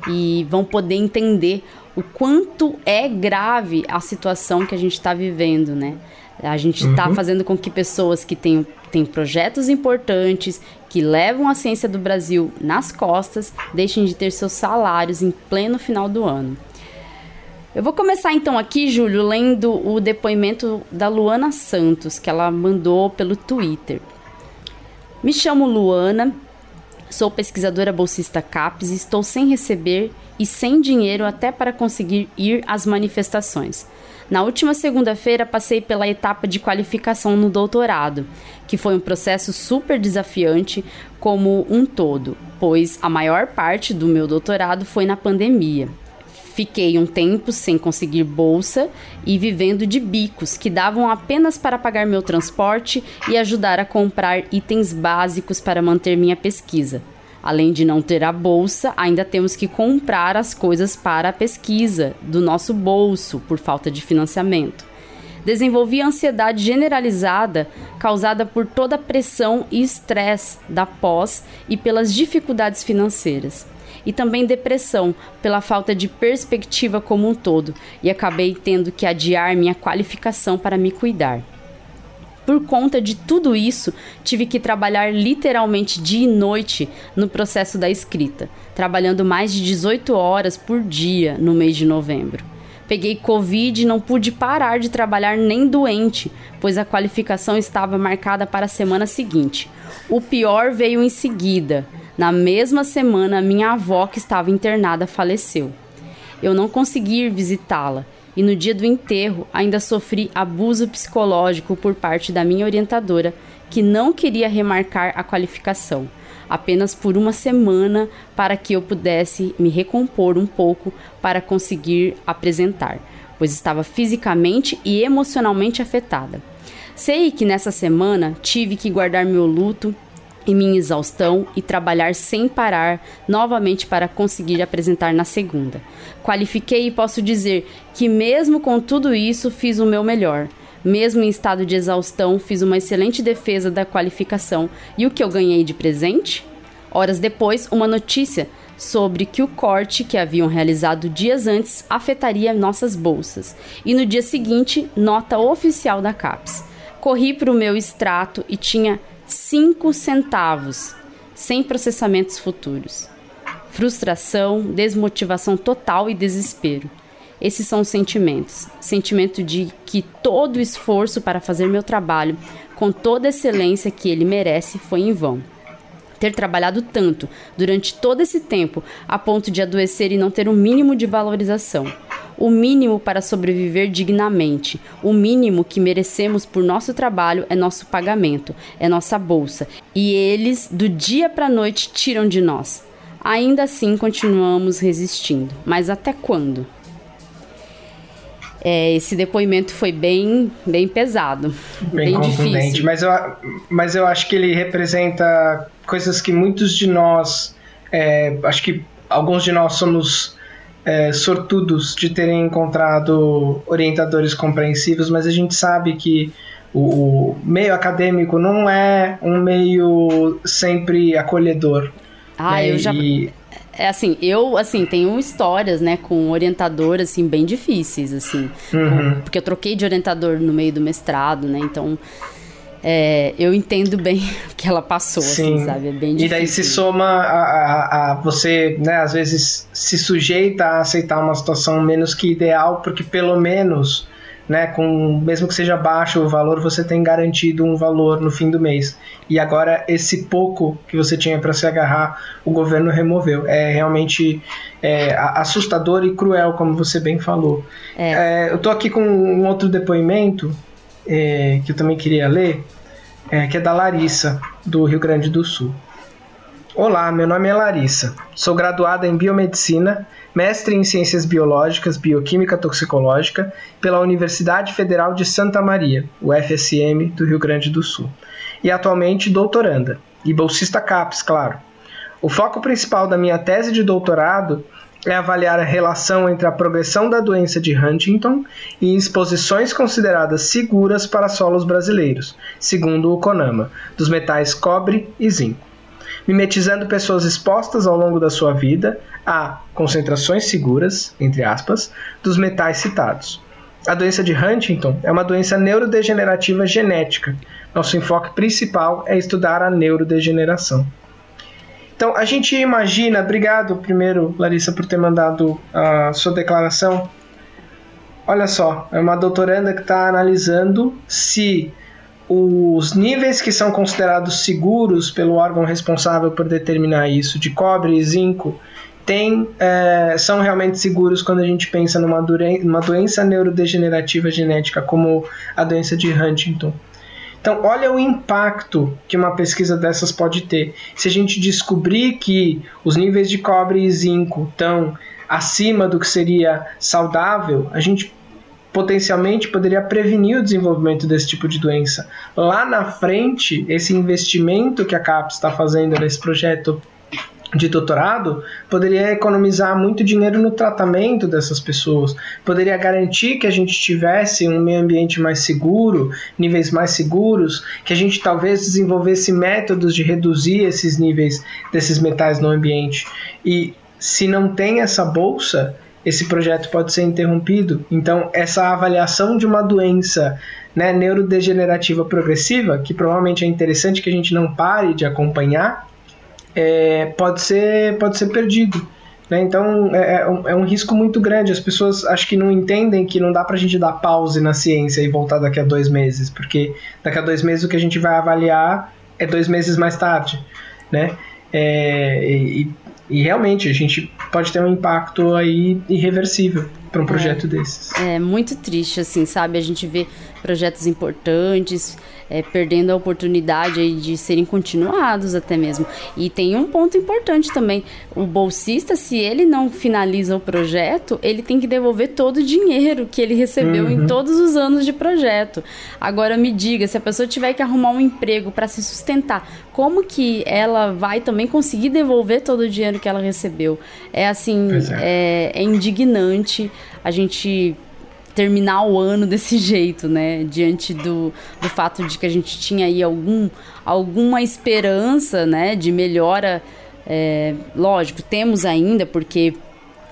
e vão poder entender o quanto é grave a situação que a gente está vivendo, né? A gente está uhum. fazendo com que pessoas que têm, têm projetos importantes, que levam a ciência do Brasil nas costas, deixem de ter seus salários em pleno final do ano. Eu vou começar então aqui, Júlio, lendo o depoimento da Luana Santos, que ela mandou pelo Twitter. Me chamo Luana, sou pesquisadora bolsista CAPES e estou sem receber e sem dinheiro até para conseguir ir às manifestações. Na última segunda-feira, passei pela etapa de qualificação no doutorado, que foi um processo super desafiante como um todo, pois a maior parte do meu doutorado foi na pandemia. Fiquei um tempo sem conseguir bolsa e vivendo de bicos que davam apenas para pagar meu transporte e ajudar a comprar itens básicos para manter minha pesquisa. Além de não ter a bolsa, ainda temos que comprar as coisas para a pesquisa do nosso bolso por falta de financiamento. Desenvolvi ansiedade generalizada causada por toda a pressão e estresse da pós e pelas dificuldades financeiras. E também depressão pela falta de perspectiva como um todo, e acabei tendo que adiar minha qualificação para me cuidar. Por conta de tudo isso, tive que trabalhar literalmente dia e noite no processo da escrita, trabalhando mais de 18 horas por dia no mês de novembro. Peguei Covid e não pude parar de trabalhar nem doente, pois a qualificação estava marcada para a semana seguinte. O pior veio em seguida. Na mesma semana, minha avó, que estava internada, faleceu. Eu não consegui ir visitá-la e no dia do enterro ainda sofri abuso psicológico por parte da minha orientadora, que não queria remarcar a qualificação, apenas por uma semana para que eu pudesse me recompor um pouco para conseguir apresentar, pois estava fisicamente e emocionalmente afetada. Sei que nessa semana tive que guardar meu luto e minha exaustão e trabalhar sem parar novamente para conseguir apresentar na segunda. Qualifiquei e posso dizer que, mesmo com tudo isso, fiz o meu melhor. Mesmo em estado de exaustão, fiz uma excelente defesa da qualificação. E o que eu ganhei de presente? Horas depois, uma notícia sobre que o corte que haviam realizado dias antes afetaria nossas bolsas. E no dia seguinte, nota oficial da CAPES. Corri para o meu extrato e tinha 5 centavos, sem processamentos futuros. Frustração, desmotivação total e desespero. Esses são os sentimentos. Sentimento de que todo esforço para fazer meu trabalho com toda a excelência que ele merece foi em vão. Ter trabalhado tanto durante todo esse tempo a ponto de adoecer e não ter o um mínimo de valorização o mínimo para sobreviver dignamente. O mínimo que merecemos por nosso trabalho é nosso pagamento, é nossa bolsa. E eles, do dia para a noite, tiram de nós. Ainda assim, continuamos resistindo. Mas até quando? é, esse depoimento foi bem, bem pesado, bem, bem difícil. Mas eu, mas eu acho que ele representa coisas que muitos de nós, é, acho que alguns de nós somos é, sortudos de terem encontrado orientadores compreensivos, mas a gente sabe que o, o meio acadêmico não é um meio sempre acolhedor. Ah, né? eu já. E, é assim, eu assim tenho histórias, né, com orientador assim bem difíceis, assim, uhum. com, porque eu troquei de orientador no meio do mestrado, né? Então é, eu entendo bem o que ela passou, assim, Sim. Assim, sabe? É bem difícil. E daí se soma a, a, a, você, né, às vezes se sujeita a aceitar uma situação menos que ideal, porque pelo menos né, com mesmo que seja baixo o valor, você tem garantido um valor no fim do mês. E agora esse pouco que você tinha para se agarrar, o governo removeu. É realmente é, assustador e cruel, como você bem falou. É. É, eu estou aqui com um outro depoimento é, que eu também queria ler, é, que é da Larissa, do Rio Grande do Sul. Olá, meu nome é Larissa. Sou graduada em biomedicina mestre em Ciências Biológicas, Bioquímica Toxicológica, pela Universidade Federal de Santa Maria, UFSM, do Rio Grande do Sul, e atualmente doutoranda, e bolsista CAPES, claro. O foco principal da minha tese de doutorado é avaliar a relação entre a progressão da doença de Huntington e exposições consideradas seguras para solos brasileiros, segundo o CONAMA, dos metais cobre e zinco mimetizando pessoas expostas ao longo da sua vida a concentrações seguras, entre aspas, dos metais citados. A doença de Huntington é uma doença neurodegenerativa genética. Nosso enfoque principal é estudar a neurodegeneração. Então, a gente imagina, obrigado primeiro, Larissa, por ter mandado a sua declaração. Olha só, é uma doutoranda que está analisando se os níveis que são considerados seguros pelo órgão responsável por determinar isso, de cobre e zinco, tem, é, são realmente seguros quando a gente pensa numa, numa doença neurodegenerativa genética como a doença de Huntington. Então, olha o impacto que uma pesquisa dessas pode ter. Se a gente descobrir que os níveis de cobre e zinco estão acima do que seria saudável, a gente potencialmente poderia prevenir o desenvolvimento desse tipo de doença. Lá na frente, esse investimento que a CAPES está fazendo nesse projeto de doutorado poderia economizar muito dinheiro no tratamento dessas pessoas, poderia garantir que a gente tivesse um meio ambiente mais seguro, níveis mais seguros, que a gente talvez desenvolvesse métodos de reduzir esses níveis desses metais no ambiente. E se não tem essa bolsa, esse projeto pode ser interrompido. Então, essa avaliação de uma doença né, neurodegenerativa progressiva, que provavelmente é interessante que a gente não pare de acompanhar, é, pode, ser, pode ser perdido. Né? Então, é, é, um, é um risco muito grande. As pessoas acho que não entendem que não dá para a gente dar pause na ciência e voltar daqui a dois meses, porque daqui a dois meses o que a gente vai avaliar é dois meses mais tarde. Né? É, e, e realmente a gente pode ter um impacto aí irreversível para um projeto é, desses. É muito triste, assim, sabe? A gente vê projetos importantes é, perdendo a oportunidade de serem continuados até mesmo. E tem um ponto importante também: o bolsista, se ele não finaliza o projeto, ele tem que devolver todo o dinheiro que ele recebeu uhum. em todos os anos de projeto. Agora me diga, se a pessoa tiver que arrumar um emprego para se sustentar, como que ela vai também conseguir devolver todo o dinheiro que ela recebeu? É assim, é. É, é indignante a gente terminar o ano desse jeito, né? Diante do, do fato de que a gente tinha aí algum, alguma esperança, né? De melhora. É, lógico, temos ainda, porque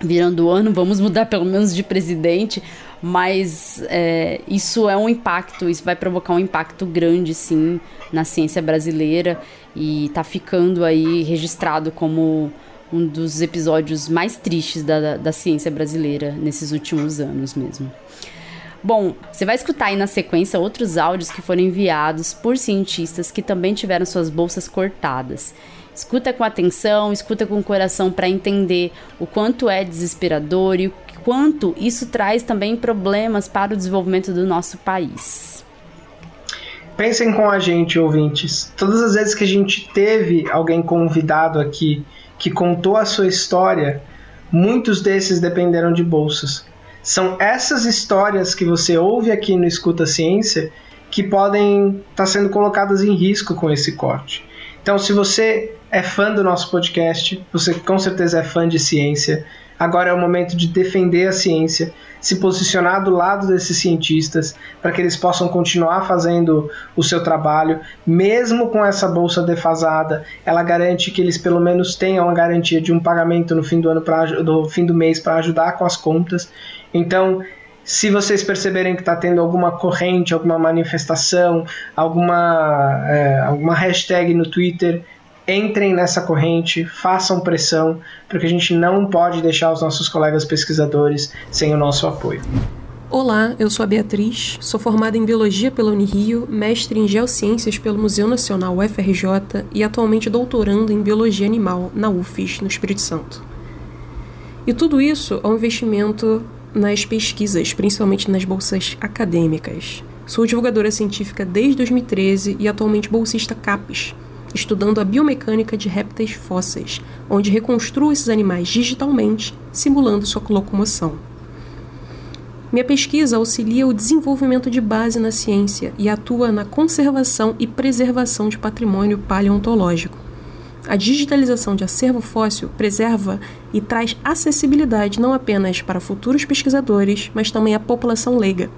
virando o ano vamos mudar pelo menos de presidente, mas é, isso é um impacto, isso vai provocar um impacto grande, sim, na ciência brasileira e está ficando aí registrado como um dos episódios mais tristes da, da, ciência brasileira nesses últimos anos mesmo. Bom, você vai escutar aí na sequência outros áudios que foram enviados por cientistas que também tiveram suas bolsas cortadas. Escuta com atenção, escuta com o coração para entender o quanto é desesperador e o quanto isso traz também problemas para o desenvolvimento do nosso país. Pensem com a gente, ouvintes. Todas as vezes que a gente teve alguém convidado aqui que contou a sua história, muitos desses dependeram de bolsas. São essas histórias que você ouve aqui no Escuta Ciência que podem estar tá sendo colocadas em risco com esse corte. Então, se você é fã do nosso podcast, você com certeza é fã de ciência, agora é o momento de defender a ciência, se posicionar do lado desses cientistas para que eles possam continuar fazendo o seu trabalho, mesmo com essa bolsa defasada, ela garante que eles pelo menos tenham a garantia de um pagamento no fim do ano pra, do fim do mês para ajudar com as contas. Então, se vocês perceberem que está tendo alguma corrente, alguma manifestação, alguma, é, alguma hashtag no Twitter, entrem nessa corrente, façam pressão, porque a gente não pode deixar os nossos colegas pesquisadores sem o nosso apoio. Olá, eu sou a Beatriz, sou formada em Biologia pela Unirio, mestre em Geociências pelo Museu Nacional UFRJ e atualmente doutorando em Biologia Animal na UFES, no Espírito Santo. E tudo isso é um investimento nas pesquisas, principalmente nas bolsas acadêmicas. Sou divulgadora científica desde 2013 e atualmente bolsista CAPES, estudando a biomecânica de répteis fósseis, onde reconstruo esses animais digitalmente, simulando sua locomoção. Minha pesquisa auxilia o desenvolvimento de base na ciência e atua na conservação e preservação de patrimônio paleontológico. A digitalização de acervo fóssil preserva e traz acessibilidade não apenas para futuros pesquisadores, mas também à população leiga.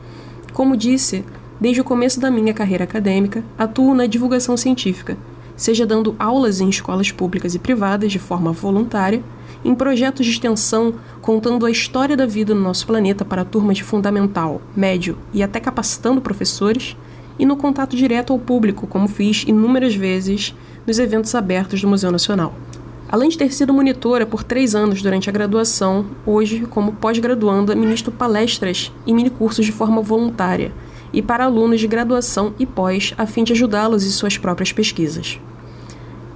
Como disse, desde o começo da minha carreira acadêmica, atuo na divulgação científica, seja dando aulas em escolas públicas e privadas de forma voluntária, em projetos de extensão contando a história da vida no nosso planeta para turmas de fundamental, médio e até capacitando professores, e no contato direto ao público, como fiz inúmeras vezes nos eventos abertos do Museu Nacional. Além de ter sido monitora por três anos durante a graduação, hoje, como pós-graduanda, ministro palestras e minicursos de forma voluntária e para alunos de graduação e pós, a fim de ajudá-los em suas próprias pesquisas.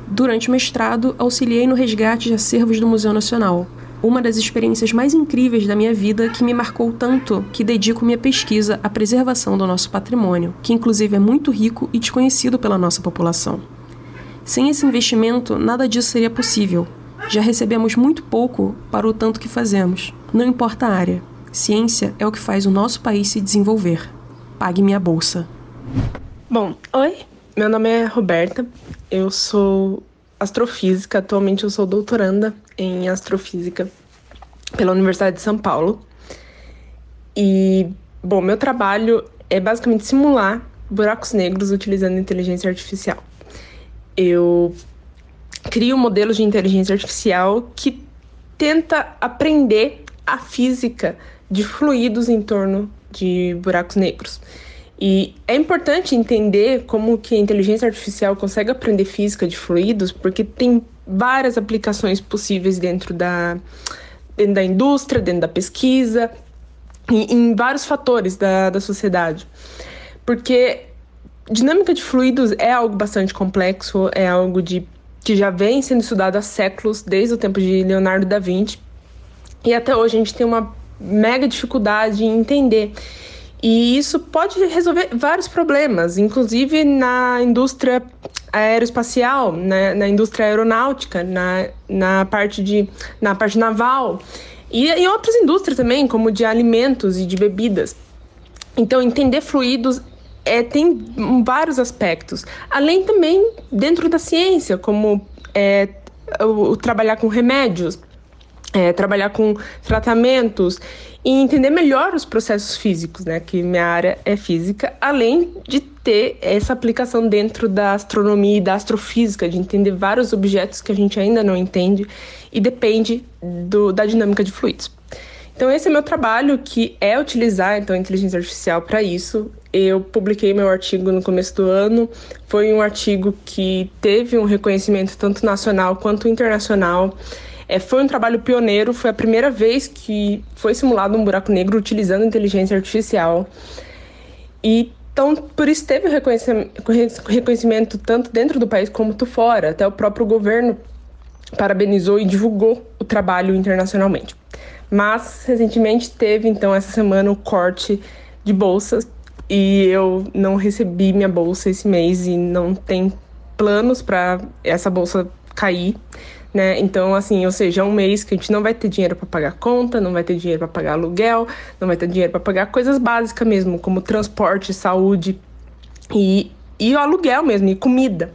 Durante o mestrado, auxiliei no resgate de acervos do Museu Nacional, uma das experiências mais incríveis da minha vida que me marcou tanto que dedico minha pesquisa à preservação do nosso patrimônio, que inclusive é muito rico e desconhecido pela nossa população. Sem esse investimento, nada disso seria possível. Já recebemos muito pouco para o tanto que fazemos. Não importa a área. Ciência é o que faz o nosso país se desenvolver. Pague minha bolsa. Bom, oi, meu nome é Roberta, eu sou astrofísica, atualmente eu sou doutoranda em astrofísica pela Universidade de São Paulo. E, bom, meu trabalho é basicamente simular buracos negros utilizando inteligência artificial. Eu crio modelos de inteligência artificial que tenta aprender a física de fluidos em torno de buracos negros. E é importante entender como que a inteligência artificial consegue aprender física de fluidos, porque tem várias aplicações possíveis dentro da, dentro da indústria, dentro da pesquisa, em, em vários fatores da, da sociedade. Porque dinâmica de fluidos é algo bastante complexo, é algo de, que já vem sendo estudado há séculos, desde o tempo de Leonardo da Vinci. E até hoje a gente tem uma mega dificuldade em entender. E isso pode resolver vários problemas, inclusive na indústria aeroespacial, né, na indústria aeronáutica, na, na, parte, de, na parte naval e em outras indústrias também, como de alimentos e de bebidas. Então, entender fluidos é, tem vários aspectos, além também dentro da ciência, como é, o, o trabalhar com remédios, é, trabalhar com tratamentos e entender melhor os processos físicos, né? Que minha área é física, além de ter essa aplicação dentro da astronomia e da astrofísica, de entender vários objetos que a gente ainda não entende e depende do, da dinâmica de fluidos. Então esse é meu trabalho, que é utilizar então a inteligência artificial para isso. Eu publiquei meu artigo no começo do ano. Foi um artigo que teve um reconhecimento tanto nacional quanto internacional. É, foi um trabalho pioneiro, foi a primeira vez que foi simulado um buraco negro utilizando inteligência artificial. E então, por isso teve reconhecimento, reconhecimento tanto dentro do país como fora. Até o próprio governo parabenizou e divulgou o trabalho internacionalmente. Mas, recentemente, teve então essa semana o corte de bolsas e eu não recebi minha bolsa esse mês e não tem planos para essa bolsa cair né? Então, assim, ou seja, é um mês que a gente não vai ter dinheiro para pagar conta, não vai ter dinheiro para pagar aluguel, não vai ter dinheiro para pagar coisas básicas mesmo, como transporte, saúde e, e o aluguel mesmo, e comida.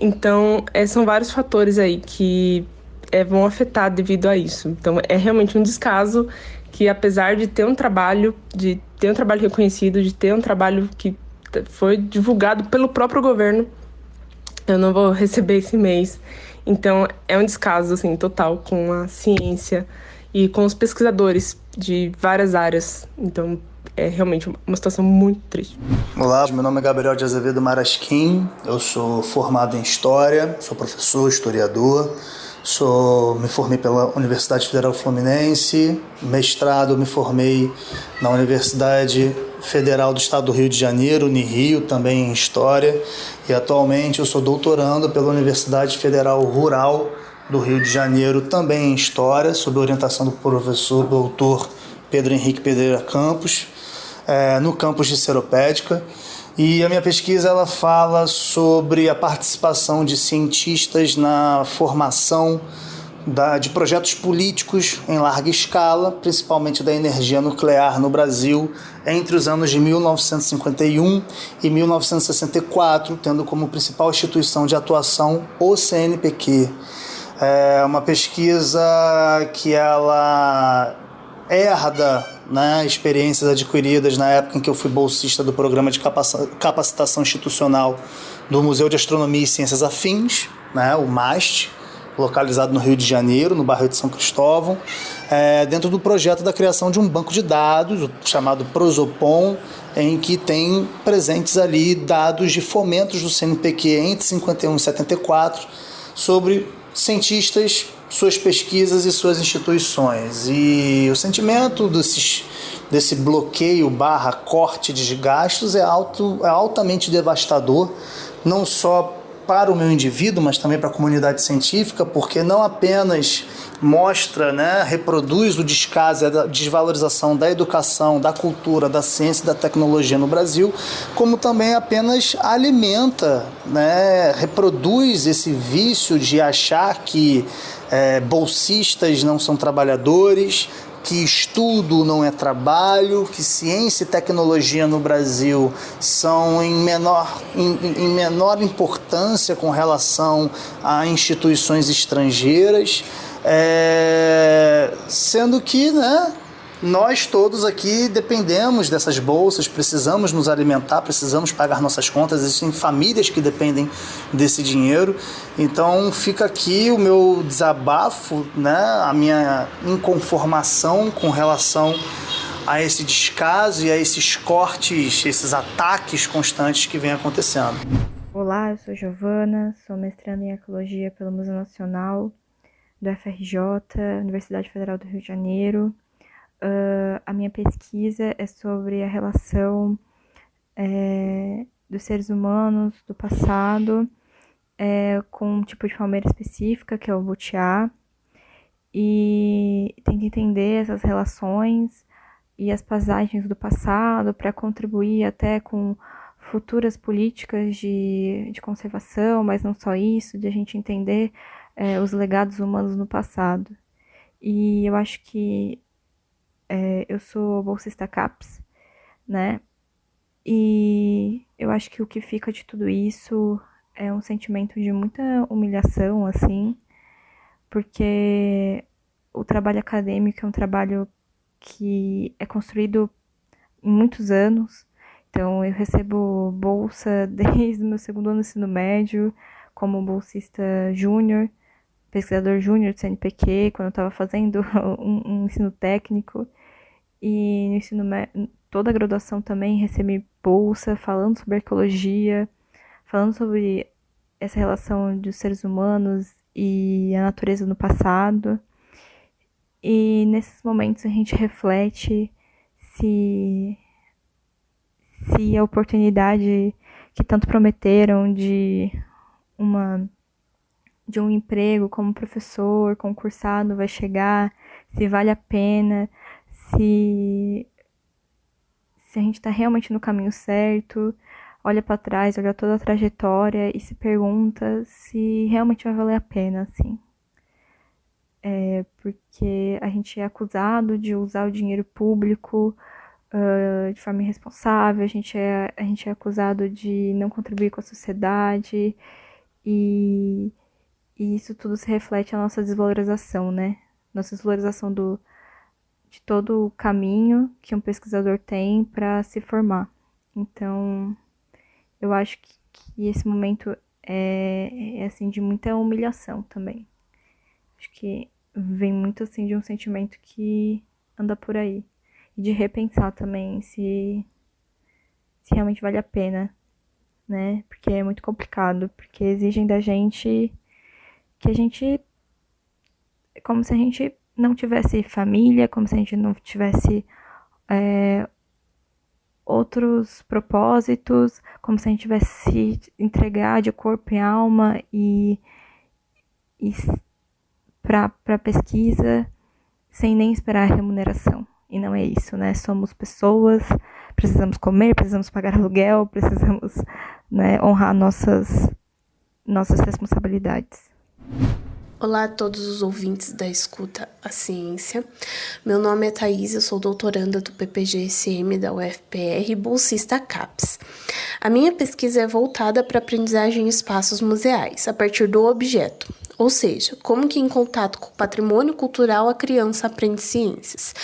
Então, é, são vários fatores aí que é, vão afetar devido a isso. Então, é realmente um descaso que, apesar de ter um trabalho, de ter um trabalho reconhecido, de ter um trabalho que foi divulgado pelo próprio governo, eu não vou receber esse mês. Então, é um descaso, assim, total com a ciência e com os pesquisadores de várias áreas. Então, é realmente uma situação muito triste. Olá, meu nome é Gabriel de Azevedo Marasquim, eu sou formado em História, sou professor, historiador, sou, me formei pela Universidade Federal Fluminense, mestrado me formei na Universidade Federal do Estado do Rio de Janeiro, Unirio, também em História, e atualmente eu sou doutorando pela Universidade Federal Rural do Rio de Janeiro, também em História, sob orientação do professor doutor Pedro Henrique Pedreira Campos, é, no campus de Seropédica. E a minha pesquisa ela fala sobre a participação de cientistas na formação da, de projetos políticos em larga escala, principalmente da energia nuclear no Brasil, entre os anos de 1951 e 1964, tendo como principal instituição de atuação o CNPq. É uma pesquisa que ela herda né, experiências adquiridas na época em que eu fui bolsista do programa de capacitação institucional do Museu de Astronomia e Ciências Afins, né, o MAST, localizado no Rio de Janeiro, no bairro de São Cristóvão, é, dentro do projeto da criação de um banco de dados chamado Prosopon, em que tem presentes ali dados de fomentos do CNPq entre 51 e 74 sobre cientistas suas pesquisas e suas instituições. E o sentimento desses, desse bloqueio barra corte de gastos é, alto, é altamente devastador, não só para o meu indivíduo, mas também para a comunidade científica, porque não apenas mostra, né, reproduz o descaso, a desvalorização da educação, da cultura, da ciência e da tecnologia no Brasil, como também apenas alimenta, né, reproduz esse vício de achar que é, bolsistas não são trabalhadores, que estudo não é trabalho, que ciência e tecnologia no Brasil são em menor, em, em menor importância com relação a instituições estrangeiras, é, sendo que né, nós todos aqui dependemos dessas bolsas, precisamos nos alimentar, precisamos pagar nossas contas, existem famílias que dependem desse dinheiro. Então fica aqui o meu desabafo, né, a minha inconformação com relação a esse descaso e a esses cortes, esses ataques constantes que vem acontecendo. Olá, eu sou Giovana, sou mestranda em Ecologia pelo Museu Nacional do FRJ, Universidade Federal do Rio de Janeiro. Uh, a minha pesquisa é sobre a relação é, dos seres humanos do passado é, com um tipo de palmeira específica, que é o butiá, e tenta entender essas relações e as paisagens do passado para contribuir até com futuras políticas de, de conservação, mas não só isso, de a gente entender é, os legados humanos no passado. E eu acho que é, eu sou bolsista CAPES, né? E eu acho que o que fica de tudo isso é um sentimento de muita humilhação, assim, porque o trabalho acadêmico é um trabalho que é construído em muitos anos. Então, eu recebo bolsa desde o meu segundo ano do ensino médio, como bolsista júnior, pesquisador júnior do CNPq, quando eu estava fazendo um, um ensino técnico. E no ensino toda a graduação também recebi bolsa falando sobre arqueologia, falando sobre essa relação dos seres humanos e a natureza no passado. E nesses momentos a gente reflete se se a oportunidade que tanto prometeram de uma de um emprego como professor concursado vai chegar, se vale a pena, se se a gente está realmente no caminho certo, olha para trás, olha toda a trajetória e se pergunta se realmente vai valer a pena, assim. é, porque a gente é acusado de usar o dinheiro público uh, de forma irresponsável, a gente, é, a gente é acusado de não contribuir com a sociedade e, e isso tudo se reflete na nossa desvalorização, né? Nossa desvalorização do, de todo o caminho que um pesquisador tem para se formar. Então, eu acho que, que esse momento é, é, assim de muita humilhação também. Acho que vem muito assim de um sentimento que anda por aí e de repensar também se se realmente vale a pena, né? Porque é muito complicado, porque exigem da gente que a gente como se a gente não tivesse família, como se a gente não tivesse é, outros propósitos, como se a gente tivesse se entregar de corpo e alma e, e para pesquisa sem nem esperar remuneração. E não é isso, né? Somos pessoas, precisamos comer, precisamos pagar aluguel, precisamos né, honrar nossas, nossas responsabilidades. Olá a todos os ouvintes da Escuta a Ciência. Meu nome é Thaís, eu sou doutoranda do PPGSM da UFPR e bolsista CAPES. A minha pesquisa é voltada para aprendizagem em espaços museais, a partir do objeto, ou seja, como que em contato com o patrimônio cultural a criança aprende ciências.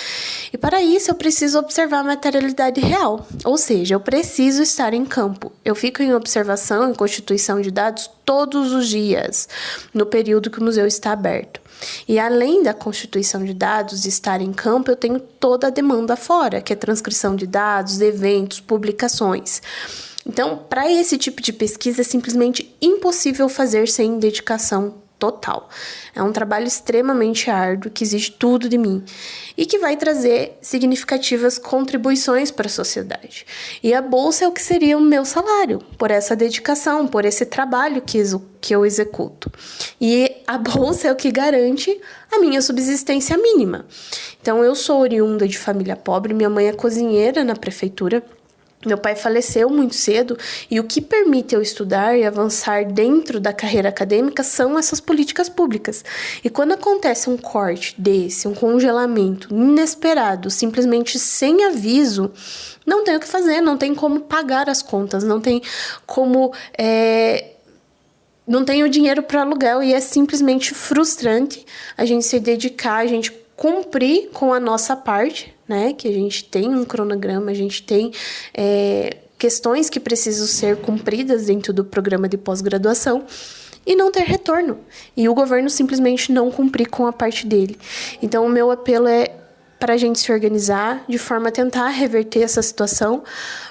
E para isso eu preciso observar a materialidade real, ou seja, eu preciso estar em campo. Eu fico em observação e constituição de dados todos os dias, no período que o museu está aberto. E além da constituição de dados e estar em campo, eu tenho toda a demanda fora, que é transcrição de dados, eventos, publicações. Então, para esse tipo de pesquisa é simplesmente impossível fazer sem dedicação total. É um trabalho extremamente árduo que exige tudo de mim e que vai trazer significativas contribuições para a sociedade. E a bolsa é o que seria o meu salário por essa dedicação, por esse trabalho que, que eu executo. E a bolsa é o que garante a minha subsistência mínima. Então, eu sou oriunda de família pobre, minha mãe é cozinheira na prefeitura meu pai faleceu muito cedo e o que permite eu estudar e avançar dentro da carreira acadêmica são essas políticas públicas. E quando acontece um corte desse, um congelamento inesperado, simplesmente sem aviso, não tem o que fazer, não tem como pagar as contas, não tem como. É, não tem o dinheiro para aluguel e é simplesmente frustrante a gente se dedicar, a gente cumprir com a nossa parte, né? Que a gente tem um cronograma, a gente tem é, questões que precisam ser cumpridas dentro do programa de pós-graduação e não ter retorno. E o governo simplesmente não cumprir com a parte dele. Então, o meu apelo é para a gente se organizar de forma a tentar reverter essa situação,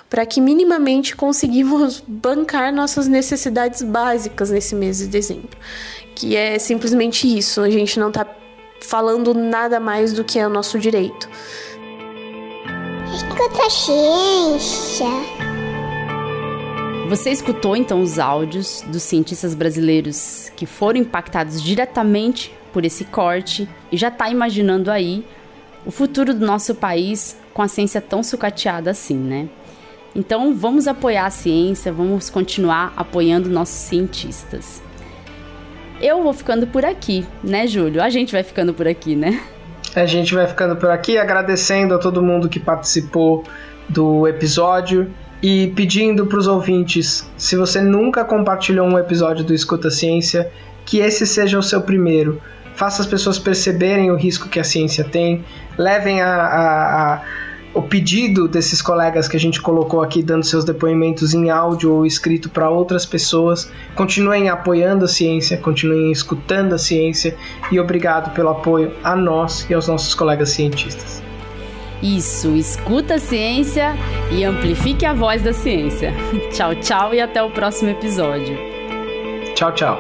para que minimamente conseguimos bancar nossas necessidades básicas nesse mês de dezembro. Que é simplesmente isso, a gente não está falando nada mais do que é o nosso direito. Escuta ciência. Você escutou então os áudios dos cientistas brasileiros que foram impactados diretamente por esse corte e já está imaginando aí o futuro do nosso país com a ciência tão sucateada assim, né? Então vamos apoiar a ciência, vamos continuar apoiando nossos cientistas. Eu vou ficando por aqui, né, Júlio? A gente vai ficando por aqui, né? A gente vai ficando por aqui, agradecendo a todo mundo que participou do episódio e pedindo para os ouvintes, se você nunca compartilhou um episódio do Escuta Ciência, que esse seja o seu primeiro. Faça as pessoas perceberem o risco que a ciência tem, levem a, a, a o pedido desses colegas que a gente colocou aqui dando seus depoimentos em áudio ou escrito para outras pessoas. Continuem apoiando a ciência, continuem escutando a ciência e obrigado pelo apoio a nós e aos nossos colegas cientistas. Isso, escuta a ciência e amplifique a voz da ciência. tchau, tchau e até o próximo episódio. Tchau, tchau.